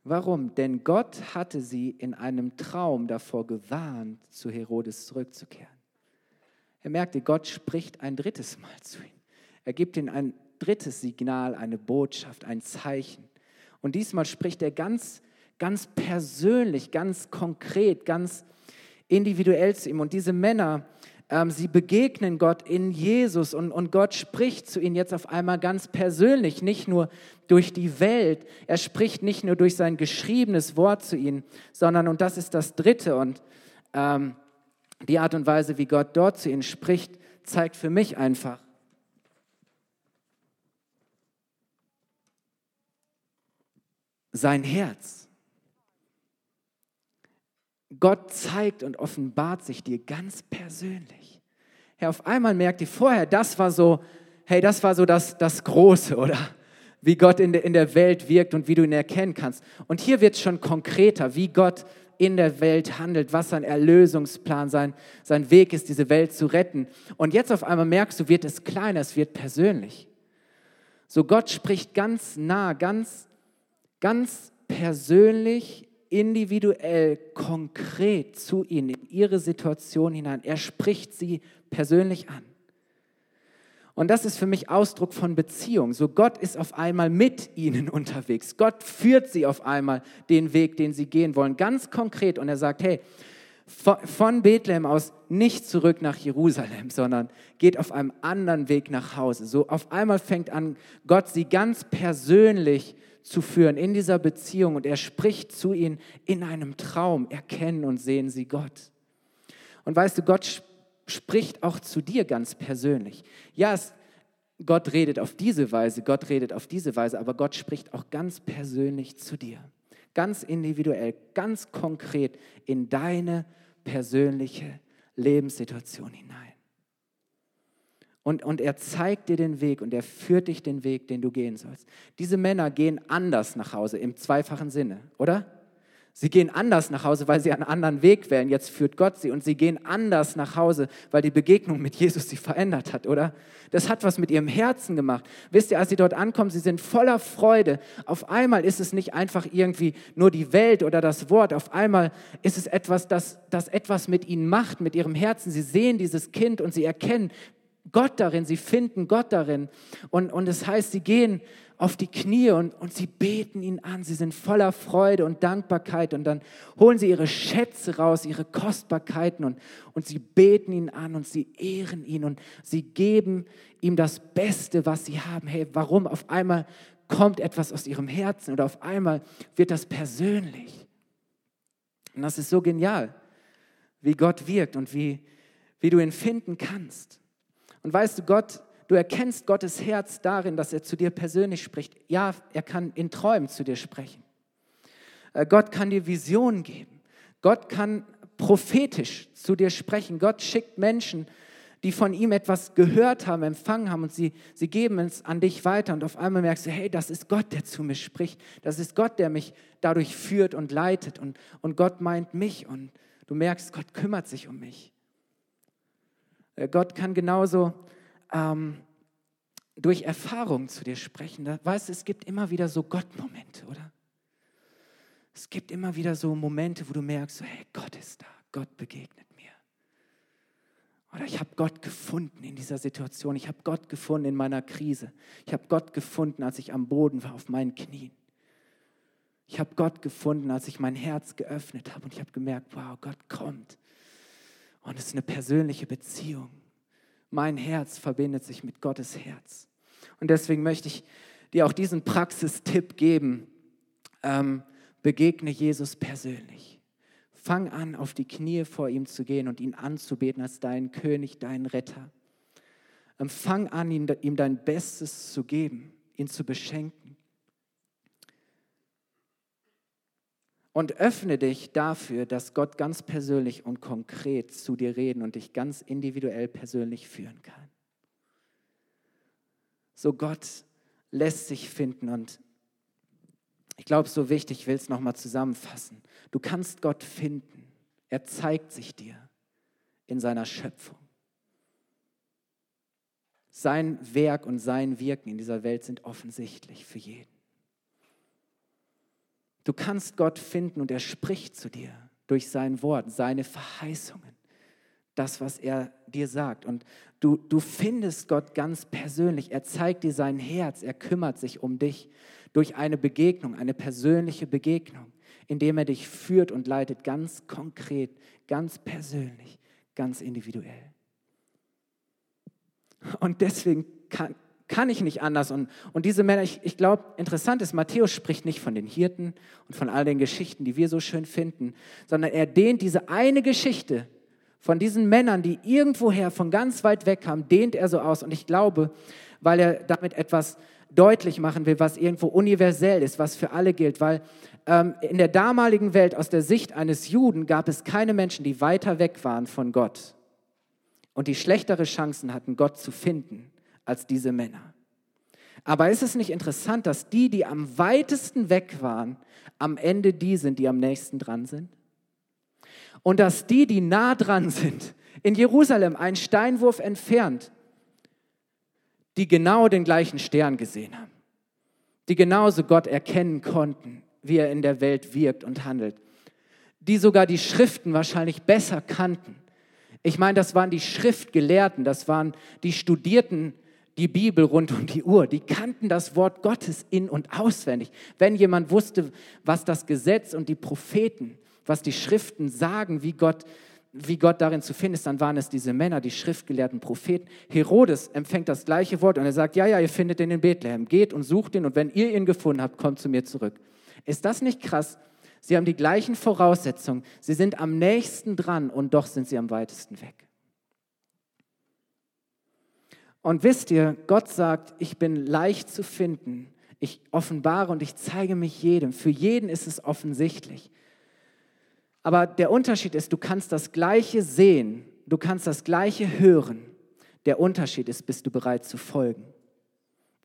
Warum? Denn Gott hatte sie in einem Traum davor gewarnt, zu Herodes zurückzukehren. Er merkte, Gott spricht ein drittes Mal zu ihm. Er gibt ihnen ein drittes Signal, eine Botschaft, ein Zeichen. Und diesmal spricht er ganz, ganz persönlich, ganz konkret, ganz individuell zu ihm. Und diese Männer, ähm, sie begegnen Gott in Jesus und, und Gott spricht zu ihnen jetzt auf einmal ganz persönlich, nicht nur durch die Welt. Er spricht nicht nur durch sein geschriebenes Wort zu ihnen, sondern, und das ist das Dritte, und ähm, die Art und Weise, wie Gott dort zu ihnen spricht, zeigt für mich einfach, sein Herz. Gott zeigt und offenbart sich dir ganz persönlich. Herr, auf einmal merkt ihr vorher, das war so, hey, das war so das, das Große, oder? Wie Gott in der, in der Welt wirkt und wie du ihn erkennen kannst. Und hier wird es schon konkreter, wie Gott in der Welt handelt, was sein Erlösungsplan, sein, sein Weg ist, diese Welt zu retten. Und jetzt auf einmal merkst du, wird es kleiner, es wird persönlich. So Gott spricht ganz nah, ganz, ganz persönlich, individuell, konkret zu ihnen, in ihre Situation hinein. Er spricht sie persönlich an. Und das ist für mich Ausdruck von Beziehung. So Gott ist auf einmal mit ihnen unterwegs. Gott führt sie auf einmal den Weg, den sie gehen wollen, ganz konkret. Und er sagt, hey, von Bethlehem aus nicht zurück nach Jerusalem, sondern geht auf einem anderen Weg nach Hause. So auf einmal fängt an, Gott sie ganz persönlich zu führen in dieser Beziehung und er spricht zu ihnen in einem Traum. Erkennen und sehen sie Gott. Und weißt du, Gott spricht auch zu dir ganz persönlich. Ja, es, Gott redet auf diese Weise, Gott redet auf diese Weise, aber Gott spricht auch ganz persönlich zu dir. Ganz individuell, ganz konkret in deine persönliche Lebenssituation hinein. Und, und er zeigt dir den Weg und er führt dich den Weg, den du gehen sollst. Diese Männer gehen anders nach Hause im zweifachen Sinne, oder? Sie gehen anders nach Hause, weil sie einen anderen Weg wählen. Jetzt führt Gott sie. Und sie gehen anders nach Hause, weil die Begegnung mit Jesus sie verändert hat, oder? Das hat was mit ihrem Herzen gemacht. Wisst ihr, als sie dort ankommen, sie sind voller Freude. Auf einmal ist es nicht einfach irgendwie nur die Welt oder das Wort. Auf einmal ist es etwas, das, das etwas mit ihnen macht, mit ihrem Herzen. Sie sehen dieses Kind und sie erkennen Gott darin. Sie finden Gott darin. Und, und es heißt, sie gehen auf die Knie und, und sie beten ihn an. Sie sind voller Freude und Dankbarkeit und dann holen sie ihre Schätze raus, ihre Kostbarkeiten und, und sie beten ihn an und sie ehren ihn und sie geben ihm das Beste, was sie haben. Hey, warum? Auf einmal kommt etwas aus ihrem Herzen oder auf einmal wird das persönlich. Und das ist so genial, wie Gott wirkt und wie, wie du ihn finden kannst. Und weißt du, Gott Du erkennst Gottes Herz darin, dass er zu dir persönlich spricht. Ja, er kann in Träumen zu dir sprechen. Äh, Gott kann dir Visionen geben. Gott kann prophetisch zu dir sprechen. Gott schickt Menschen, die von ihm etwas gehört haben, empfangen haben und sie, sie geben es an dich weiter und auf einmal merkst du, hey, das ist Gott, der zu mir spricht. Das ist Gott, der mich dadurch führt und leitet und, und Gott meint mich und du merkst, Gott kümmert sich um mich. Äh, Gott kann genauso ähm, durch Erfahrung zu dir sprechen. Da, weißt du, es gibt immer wieder so Gott-Momente, oder? Es gibt immer wieder so Momente, wo du merkst, so, hey, Gott ist da, Gott begegnet mir. Oder ich habe Gott gefunden in dieser Situation. Ich habe Gott gefunden in meiner Krise. Ich habe Gott gefunden, als ich am Boden war, auf meinen Knien. Ich habe Gott gefunden, als ich mein Herz geöffnet habe und ich habe gemerkt, wow, Gott kommt. Und es ist eine persönliche Beziehung. Mein Herz verbindet sich mit Gottes Herz. Und deswegen möchte ich dir auch diesen Praxistipp geben. Ähm, begegne Jesus persönlich. Fang an, auf die Knie vor ihm zu gehen und ihn anzubeten als deinen König, deinen Retter. Ähm, fang an, ihm, ihm dein Bestes zu geben, ihn zu beschenken. Und öffne dich dafür, dass Gott ganz persönlich und konkret zu dir reden und dich ganz individuell persönlich führen kann. So Gott lässt sich finden und ich glaube, so wichtig, ich will es nochmal zusammenfassen. Du kannst Gott finden. Er zeigt sich dir in seiner Schöpfung. Sein Werk und sein Wirken in dieser Welt sind offensichtlich für jeden. Du kannst Gott finden und er spricht zu dir durch sein Wort, seine Verheißungen, das, was er dir sagt. Und du, du findest Gott ganz persönlich. Er zeigt dir sein Herz, er kümmert sich um dich durch eine Begegnung, eine persönliche Begegnung. indem er dich führt und leitet, ganz konkret, ganz persönlich, ganz individuell. Und deswegen kann, kann ich nicht anders. Und, und diese Männer, ich, ich glaube, interessant ist, Matthäus spricht nicht von den Hirten und von all den Geschichten, die wir so schön finden, sondern er dehnt diese eine Geschichte von diesen Männern, die irgendwoher von ganz weit weg kamen, dehnt er so aus. Und ich glaube, weil er damit etwas deutlich machen will, was irgendwo universell ist, was für alle gilt, weil ähm, in der damaligen Welt aus der Sicht eines Juden gab es keine Menschen, die weiter weg waren von Gott und die schlechtere Chancen hatten, Gott zu finden als diese Männer. Aber ist es nicht interessant, dass die, die am weitesten weg waren, am Ende die sind, die am nächsten dran sind? Und dass die, die nah dran sind, in Jerusalem, einen Steinwurf entfernt, die genau den gleichen Stern gesehen haben, die genauso Gott erkennen konnten, wie er in der Welt wirkt und handelt, die sogar die Schriften wahrscheinlich besser kannten. Ich meine, das waren die Schriftgelehrten, das waren die Studierten die Bibel rund um die Uhr. Die kannten das Wort Gottes in und auswendig. Wenn jemand wusste, was das Gesetz und die Propheten, was die Schriften sagen, wie Gott, wie Gott darin zu finden ist, dann waren es diese Männer, die schriftgelehrten Propheten. Herodes empfängt das gleiche Wort und er sagt, ja, ja, ihr findet ihn in Bethlehem. Geht und sucht ihn und wenn ihr ihn gefunden habt, kommt zu mir zurück. Ist das nicht krass? Sie haben die gleichen Voraussetzungen. Sie sind am nächsten dran und doch sind sie am weitesten weg. Und wisst ihr, Gott sagt, ich bin leicht zu finden. Ich offenbare und ich zeige mich jedem. Für jeden ist es offensichtlich. Aber der Unterschied ist, du kannst das Gleiche sehen, du kannst das Gleiche hören. Der Unterschied ist, bist du bereit zu folgen.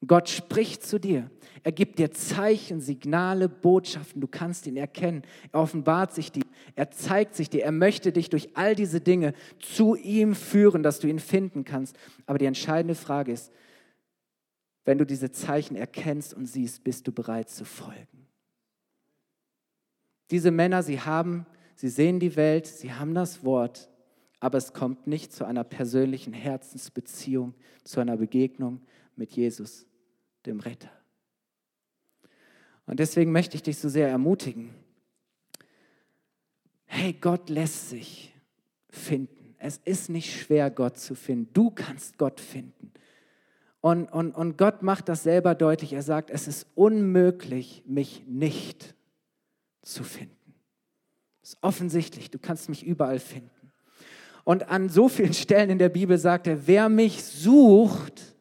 Gott spricht zu dir. Er gibt dir Zeichen, Signale, Botschaften. Du kannst ihn erkennen. Er offenbart sich dir. Er zeigt sich dir. Er möchte dich durch all diese Dinge zu ihm führen, dass du ihn finden kannst. Aber die entscheidende Frage ist, wenn du diese Zeichen erkennst und siehst, bist du bereit zu folgen. Diese Männer, sie haben, sie sehen die Welt, sie haben das Wort, aber es kommt nicht zu einer persönlichen Herzensbeziehung, zu einer Begegnung mit Jesus dem Retter. Und deswegen möchte ich dich so sehr ermutigen. Hey, Gott lässt sich finden. Es ist nicht schwer, Gott zu finden. Du kannst Gott finden. Und, und, und Gott macht das selber deutlich. Er sagt, es ist unmöglich, mich nicht zu finden. Es ist offensichtlich, du kannst mich überall finden. Und an so vielen Stellen in der Bibel sagt er, wer mich sucht,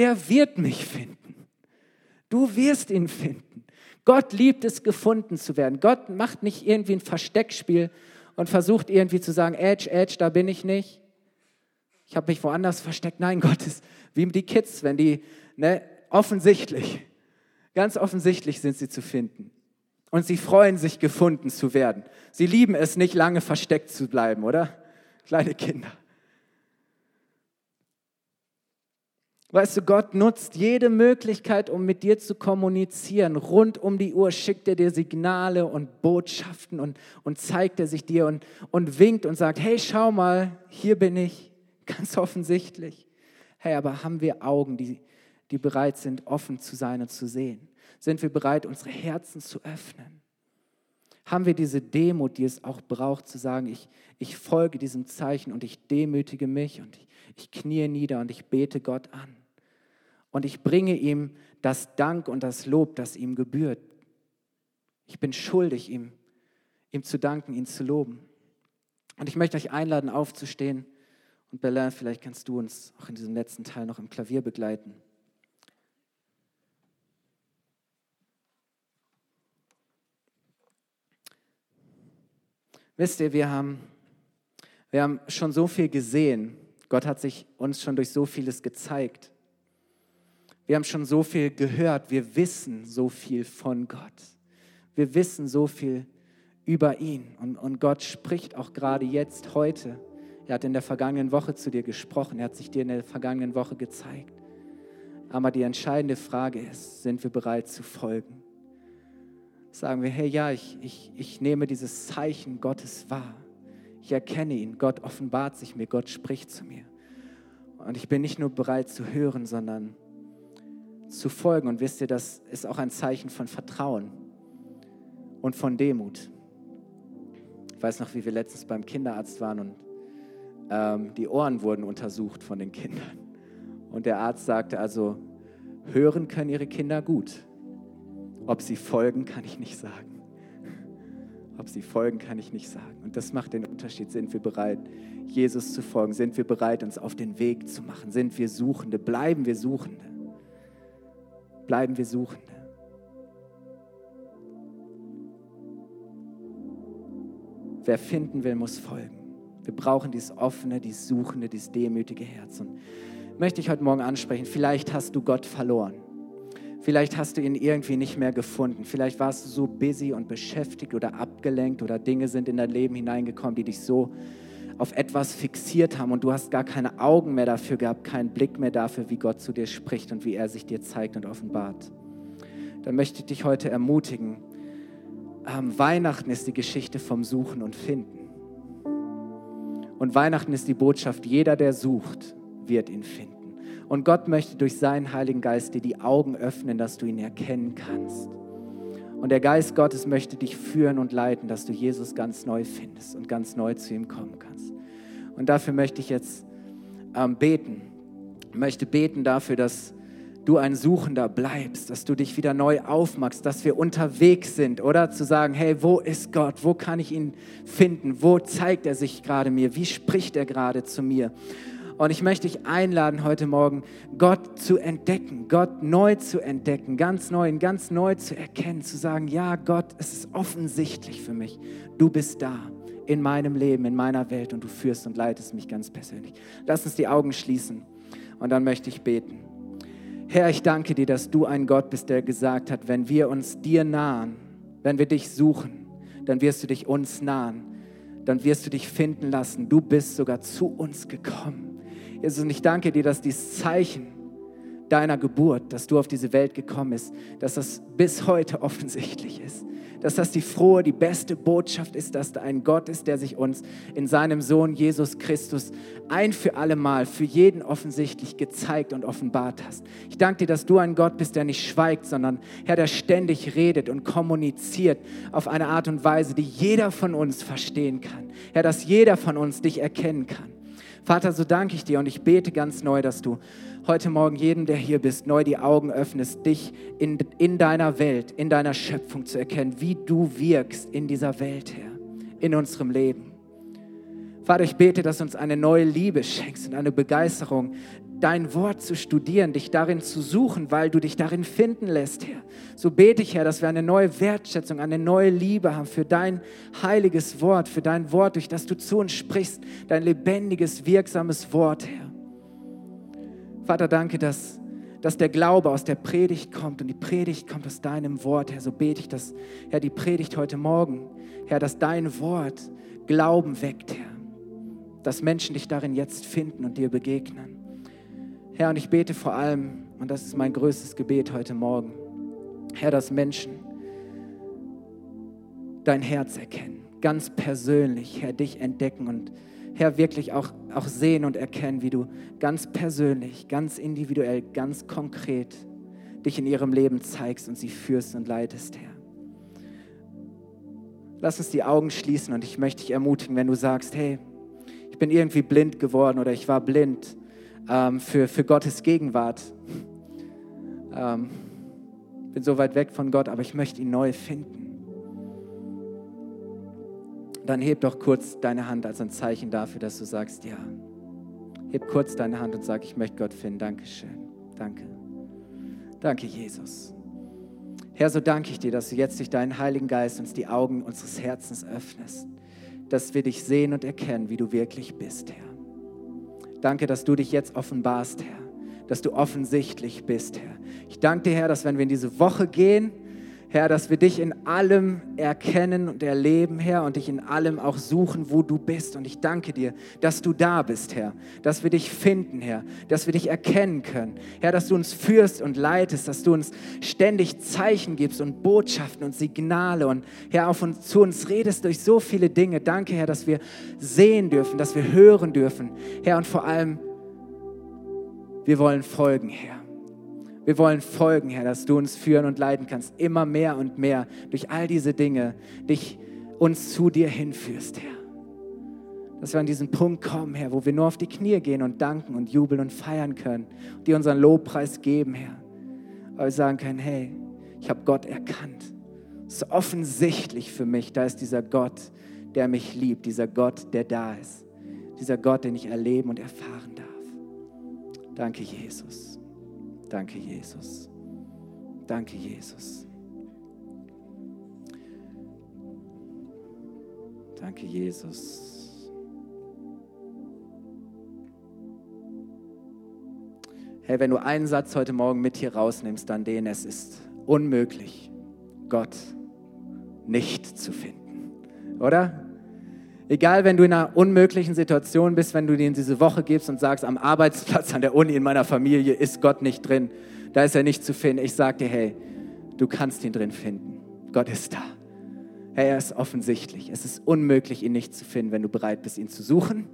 der wird mich finden. Du wirst ihn finden. Gott liebt es, gefunden zu werden. Gott macht nicht irgendwie ein Versteckspiel und versucht irgendwie zu sagen, Edge, Edge, da bin ich nicht. Ich habe mich woanders versteckt. Nein, Gott ist wie die Kids, wenn die, ne, offensichtlich, ganz offensichtlich sind sie zu finden. Und sie freuen sich, gefunden zu werden. Sie lieben es nicht, lange versteckt zu bleiben, oder? Kleine Kinder. Weißt du, Gott nutzt jede Möglichkeit, um mit dir zu kommunizieren. Rund um die Uhr schickt er dir Signale und Botschaften und, und zeigt er sich dir und, und winkt und sagt, hey, schau mal, hier bin ich, ganz offensichtlich. Hey, aber haben wir Augen, die, die bereit sind, offen zu sein und zu sehen? Sind wir bereit, unsere Herzen zu öffnen? Haben wir diese Demut, die es auch braucht, zu sagen, ich, ich folge diesem Zeichen und ich demütige mich und ich, ich kniee nieder und ich bete Gott an? Und ich bringe ihm das Dank und das Lob, das ihm gebührt. Ich bin schuldig, ihm, ihm zu danken, ihn zu loben. Und ich möchte euch einladen, aufzustehen. Und Bella, vielleicht kannst du uns auch in diesem letzten Teil noch im Klavier begleiten. Wisst ihr, wir haben, wir haben schon so viel gesehen. Gott hat sich uns schon durch so vieles gezeigt. Wir haben schon so viel gehört. Wir wissen so viel von Gott. Wir wissen so viel über ihn. Und, und Gott spricht auch gerade jetzt, heute. Er hat in der vergangenen Woche zu dir gesprochen. Er hat sich dir in der vergangenen Woche gezeigt. Aber die entscheidende Frage ist, sind wir bereit zu folgen? Sagen wir, hey, ja, ich, ich, ich nehme dieses Zeichen Gottes wahr. Ich erkenne ihn. Gott offenbart sich mir. Gott spricht zu mir. Und ich bin nicht nur bereit zu hören, sondern zu folgen. Und wisst ihr, das ist auch ein Zeichen von Vertrauen. und von Demut. Ich weiß noch, wie wir letztens beim Kinderarzt waren und ähm, die Ohren wurden untersucht von den Kindern. Und der Arzt sagte also, hören können ihre Kinder gut. Ob sie folgen, kann ich nicht sagen. Ob sie folgen, kann ich nicht sagen. Und das macht den Unterschied. Sind wir bereit, Jesus zu folgen? Sind wir bereit, uns auf den Weg zu machen? Sind wir Suchende? Bleiben wir Suchende? Bleiben wir Suchende? Wer finden will, muss folgen. Wir brauchen dieses offene, dieses suchende, dieses demütige Herz. Und möchte ich heute Morgen ansprechen, vielleicht hast du Gott verloren. Vielleicht hast du ihn irgendwie nicht mehr gefunden. Vielleicht warst du so busy und beschäftigt oder abgelenkt oder Dinge sind in dein Leben hineingekommen, die dich so auf etwas fixiert haben und du hast gar keine Augen mehr dafür gehabt, keinen Blick mehr dafür, wie Gott zu dir spricht und wie er sich dir zeigt und offenbart. Dann möchte ich dich heute ermutigen, ähm, Weihnachten ist die Geschichte vom Suchen und Finden. Und Weihnachten ist die Botschaft, jeder, der sucht, wird ihn finden. Und Gott möchte durch seinen Heiligen Geist dir die Augen öffnen, dass du ihn erkennen kannst. Und der Geist Gottes möchte dich führen und leiten, dass du Jesus ganz neu findest und ganz neu zu ihm kommen kannst. Und dafür möchte ich jetzt ähm, beten. Ich möchte beten dafür, dass du ein Suchender bleibst, dass du dich wieder neu aufmachst, dass wir unterwegs sind, oder zu sagen, hey, wo ist Gott? Wo kann ich ihn finden? Wo zeigt er sich gerade mir? Wie spricht er gerade zu mir? Und ich möchte dich einladen, heute Morgen Gott zu entdecken, Gott neu zu entdecken, ganz neu, ganz neu zu erkennen, zu sagen, ja Gott, es ist offensichtlich für mich, du bist da in meinem Leben, in meiner Welt und du führst und leitest mich ganz persönlich. Lass uns die Augen schließen und dann möchte ich beten. Herr, ich danke dir, dass du ein Gott bist, der gesagt hat, wenn wir uns dir nahen, wenn wir dich suchen, dann wirst du dich uns nahen, dann wirst du dich finden lassen. Du bist sogar zu uns gekommen. Jesus, und ich danke dir, dass dieses Zeichen deiner Geburt, dass du auf diese Welt gekommen bist, dass das bis heute offensichtlich ist dass das die frohe, die beste Botschaft ist, dass da ein Gott ist, der sich uns in seinem Sohn Jesus Christus ein für alle Mal, für jeden offensichtlich gezeigt und offenbart hast. Ich danke dir, dass du ein Gott bist, der nicht schweigt, sondern Herr, der ständig redet und kommuniziert auf eine Art und Weise, die jeder von uns verstehen kann. Herr, dass jeder von uns dich erkennen kann. Vater, so danke ich dir und ich bete ganz neu, dass du heute Morgen jedem, der hier bist, neu die Augen öffnest, dich in, in deiner Welt, in deiner Schöpfung zu erkennen, wie du wirkst in dieser Welt, Herr, in unserem Leben. Vater, ich bete, dass du uns eine neue Liebe schenkst und eine Begeisterung, dein Wort zu studieren, dich darin zu suchen, weil du dich darin finden lässt, Herr. So bete ich, Herr, dass wir eine neue Wertschätzung, eine neue Liebe haben für dein heiliges Wort, für dein Wort, durch das du zu uns sprichst, dein lebendiges, wirksames Wort, Herr. Vater, danke, dass, dass der Glaube aus der Predigt kommt und die Predigt kommt aus deinem Wort, Herr. So bete ich, dass, Herr, die Predigt heute Morgen, Herr, dass dein Wort Glauben weckt, Herr. Dass Menschen dich darin jetzt finden und dir begegnen. Herr, und ich bete vor allem, und das ist mein größtes Gebet heute Morgen, Herr, dass Menschen dein Herz erkennen, ganz persönlich, Herr, dich entdecken und Herr, wirklich auch, auch sehen und erkennen, wie du ganz persönlich, ganz individuell, ganz konkret dich in ihrem Leben zeigst und sie führst und leitest, Herr. Lass uns die Augen schließen und ich möchte dich ermutigen, wenn du sagst, hey, ich bin irgendwie blind geworden oder ich war blind ähm, für, für Gottes Gegenwart. Ähm, bin so weit weg von Gott, aber ich möchte ihn neu finden. Dann heb doch kurz deine Hand als ein Zeichen dafür, dass du sagst, ja. Heb kurz deine Hand und sag, ich möchte Gott finden. Dankeschön. Danke. Danke, Jesus. Herr, so danke ich dir, dass du jetzt durch deinen Heiligen Geist uns die Augen unseres Herzens öffnest, dass wir dich sehen und erkennen, wie du wirklich bist, Herr. Danke, dass du dich jetzt offenbarst, Herr, dass du offensichtlich bist, Herr. Ich danke dir, Herr, dass wenn wir in diese Woche gehen, Herr, dass wir dich in allem erkennen und erleben, Herr, und dich in allem auch suchen, wo du bist. Und ich danke dir, dass du da bist, Herr, dass wir dich finden, Herr, dass wir dich erkennen können. Herr, dass du uns führst und leitest, dass du uns ständig Zeichen gibst und Botschaften und Signale und Herr, auf uns, zu uns redest durch so viele Dinge. Danke, Herr, dass wir sehen dürfen, dass wir hören dürfen, Herr, und vor allem, wir wollen folgen, Herr. Wir wollen folgen, Herr, dass du uns führen und leiten kannst, immer mehr und mehr durch all diese Dinge, dich uns zu dir hinführst, Herr. Dass wir an diesen Punkt kommen, Herr, wo wir nur auf die Knie gehen und danken und jubeln und feiern können, und dir unseren Lobpreis geben, Herr. Weil wir sagen können, hey, ich habe Gott erkannt. Es ist offensichtlich für mich, da ist dieser Gott, der mich liebt, dieser Gott, der da ist, dieser Gott, den ich erleben und erfahren darf. Danke, Jesus. Danke, Jesus. Danke, Jesus. Danke, Jesus. Hey, wenn du einen Satz heute Morgen mit hier rausnimmst, dann den, es ist unmöglich, Gott nicht zu finden. Oder? Egal, wenn du in einer unmöglichen Situation bist, wenn du dir diese Woche gibst und sagst, am Arbeitsplatz, an der Uni, in meiner Familie ist Gott nicht drin, da ist er nicht zu finden. Ich sage dir, hey, du kannst ihn drin finden. Gott ist da. Hey, er ist offensichtlich. Es ist unmöglich, ihn nicht zu finden, wenn du bereit bist, ihn zu suchen,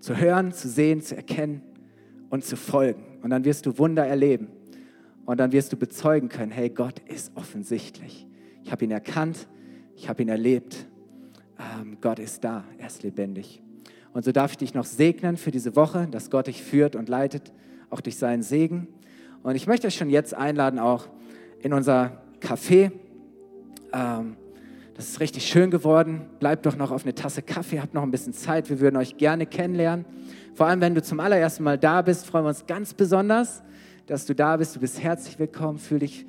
zu hören, zu sehen, zu erkennen und zu folgen. Und dann wirst du Wunder erleben. Und dann wirst du bezeugen können, hey, Gott ist offensichtlich. Ich habe ihn erkannt, ich habe ihn erlebt ähm, Gott ist da, er ist lebendig. Und so darf ich dich noch segnen für diese Woche, dass Gott dich führt und leitet, auch durch seinen Segen. Und ich möchte euch schon jetzt einladen, auch in unser Café. Ähm, das ist richtig schön geworden. Bleibt doch noch auf eine Tasse Kaffee, habt noch ein bisschen Zeit. Wir würden euch gerne kennenlernen. Vor allem, wenn du zum allerersten Mal da bist, freuen wir uns ganz besonders, dass du da bist. Du bist herzlich willkommen, fühl dich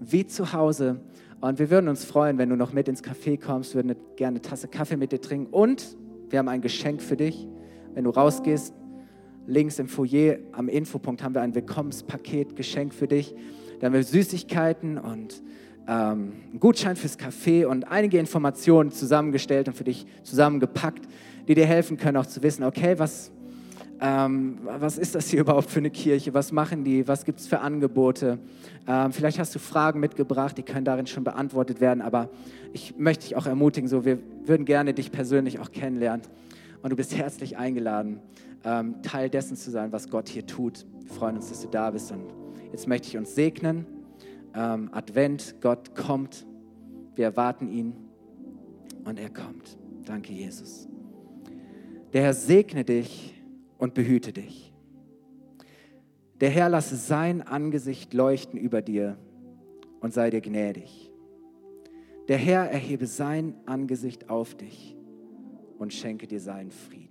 wie zu Hause. Und wir würden uns freuen, wenn du noch mit ins Café kommst, würden gerne eine Tasse Kaffee mit dir trinken. Und wir haben ein Geschenk für dich. Wenn du rausgehst, links im Foyer am Infopunkt haben wir ein Willkommenspaket, Geschenk für dich. Da haben wir Süßigkeiten und ähm, einen Gutschein fürs Café und einige Informationen zusammengestellt und für dich zusammengepackt, die dir helfen können, auch zu wissen, okay, was, ähm, was ist das hier überhaupt für eine Kirche? Was machen die? Was gibt es für Angebote? Ähm, vielleicht hast du Fragen mitgebracht, die können darin schon beantwortet werden, aber ich möchte dich auch ermutigen, so, wir würden gerne dich persönlich auch kennenlernen und du bist herzlich eingeladen, ähm, Teil dessen zu sein, was Gott hier tut. Wir freuen uns, dass du da bist und jetzt möchte ich uns segnen. Ähm, Advent, Gott kommt, wir erwarten ihn und er kommt. Danke, Jesus. Der Herr segne dich und behüte dich. Der Herr lasse sein Angesicht leuchten über dir und sei dir gnädig. Der Herr erhebe sein Angesicht auf dich und schenke dir seinen Frieden.